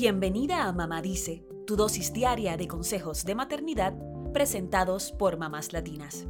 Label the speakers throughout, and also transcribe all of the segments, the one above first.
Speaker 1: Bienvenida a Mamá Dice, tu dosis diaria de consejos de maternidad presentados por mamás latinas.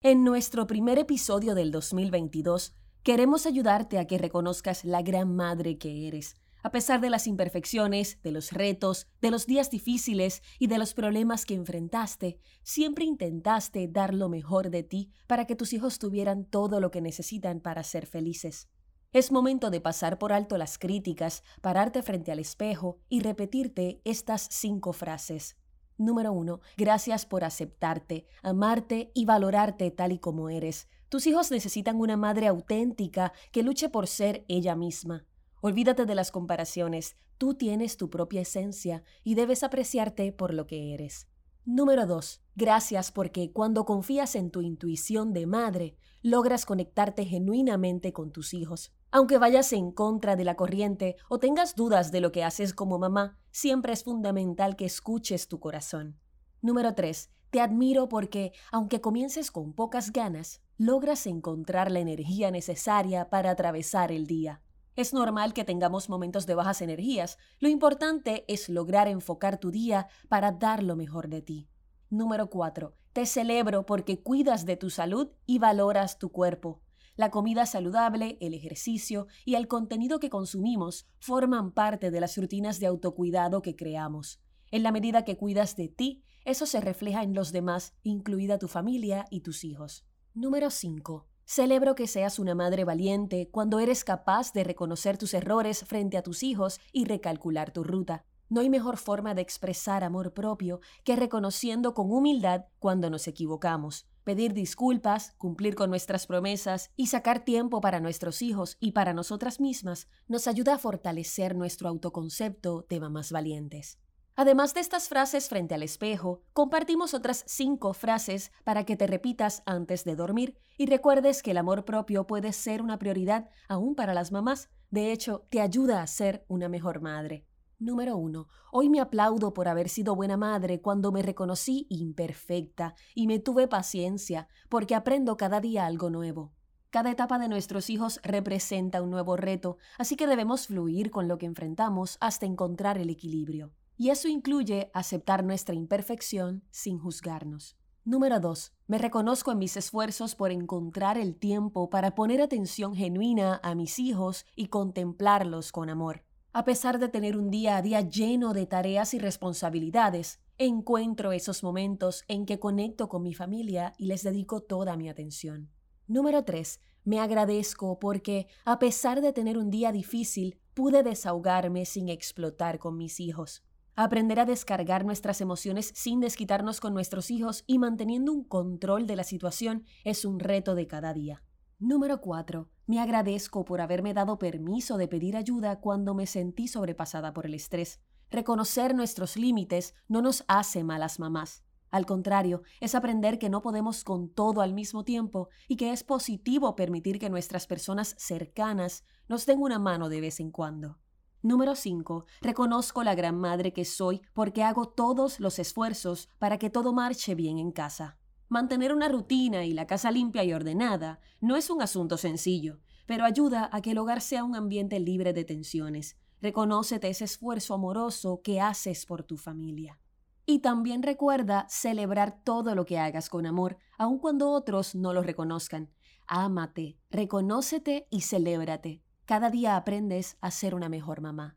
Speaker 1: En nuestro primer episodio del 2022, queremos ayudarte a que reconozcas la gran madre que eres a pesar de las imperfecciones, de los retos, de los días difíciles y de los problemas que enfrentaste, siempre intentaste dar lo mejor de ti para que tus hijos tuvieran todo lo que necesitan para ser felices. Es momento de pasar por alto las críticas, pararte frente al espejo y repetirte estas cinco frases. Número uno, gracias por aceptarte, amarte y valorarte tal y como eres. Tus hijos necesitan una madre auténtica que luche por ser ella misma. Olvídate de las comparaciones, tú tienes tu propia esencia y debes apreciarte por lo que eres. Número 2. Gracias porque cuando confías en tu intuición de madre, logras conectarte genuinamente con tus hijos. Aunque vayas en contra de la corriente o tengas dudas de lo que haces como mamá, siempre es fundamental que escuches tu corazón. Número 3. Te admiro porque, aunque comiences con pocas ganas, logras encontrar la energía necesaria para atravesar el día. Es normal que tengamos momentos de bajas energías. Lo importante es lograr enfocar tu día para dar lo mejor de ti. Número 4. Te celebro porque cuidas de tu salud y valoras tu cuerpo. La comida saludable, el ejercicio y el contenido que consumimos forman parte de las rutinas de autocuidado que creamos. En la medida que cuidas de ti, eso se refleja en los demás, incluida tu familia y tus hijos. Número 5. Celebro que seas una madre valiente cuando eres capaz de reconocer tus errores frente a tus hijos y recalcular tu ruta. No hay mejor forma de expresar amor propio que reconociendo con humildad cuando nos equivocamos. Pedir disculpas, cumplir con nuestras promesas y sacar tiempo para nuestros hijos y para nosotras mismas nos ayuda a fortalecer nuestro autoconcepto de mamás valientes. Además de estas frases frente al espejo, compartimos otras cinco frases para que te repitas antes de dormir y recuerdes que el amor propio puede ser una prioridad aún para las mamás. De hecho, te ayuda a ser una mejor madre. Número 1. Hoy me aplaudo por haber sido buena madre cuando me reconocí imperfecta y me tuve paciencia, porque aprendo cada día algo nuevo. Cada etapa de nuestros hijos representa un nuevo reto, así que debemos fluir con lo que enfrentamos hasta encontrar el equilibrio. Y eso incluye aceptar nuestra imperfección sin juzgarnos. Número 2. Me reconozco en mis esfuerzos por encontrar el tiempo para poner atención genuina a mis hijos y contemplarlos con amor. A pesar de tener un día a día lleno de tareas y responsabilidades, encuentro esos momentos en que conecto con mi familia y les dedico toda mi atención. Número 3. Me agradezco porque, a pesar de tener un día difícil, pude desahogarme sin explotar con mis hijos. Aprender a descargar nuestras emociones sin desquitarnos con nuestros hijos y manteniendo un control de la situación es un reto de cada día. Número 4. Me agradezco por haberme dado permiso de pedir ayuda cuando me sentí sobrepasada por el estrés. Reconocer nuestros límites no nos hace malas mamás. Al contrario, es aprender que no podemos con todo al mismo tiempo y que es positivo permitir que nuestras personas cercanas nos den una mano de vez en cuando. Número 5. Reconozco la gran madre que soy porque hago todos los esfuerzos para que todo marche bien en casa. Mantener una rutina y la casa limpia y ordenada no es un asunto sencillo, pero ayuda a que el hogar sea un ambiente libre de tensiones. Reconócete ese esfuerzo amoroso que haces por tu familia. Y también recuerda celebrar todo lo que hagas con amor, aun cuando otros no lo reconozcan. Ámate, reconócete y celébrate. Cada día aprendes a ser una mejor mamá.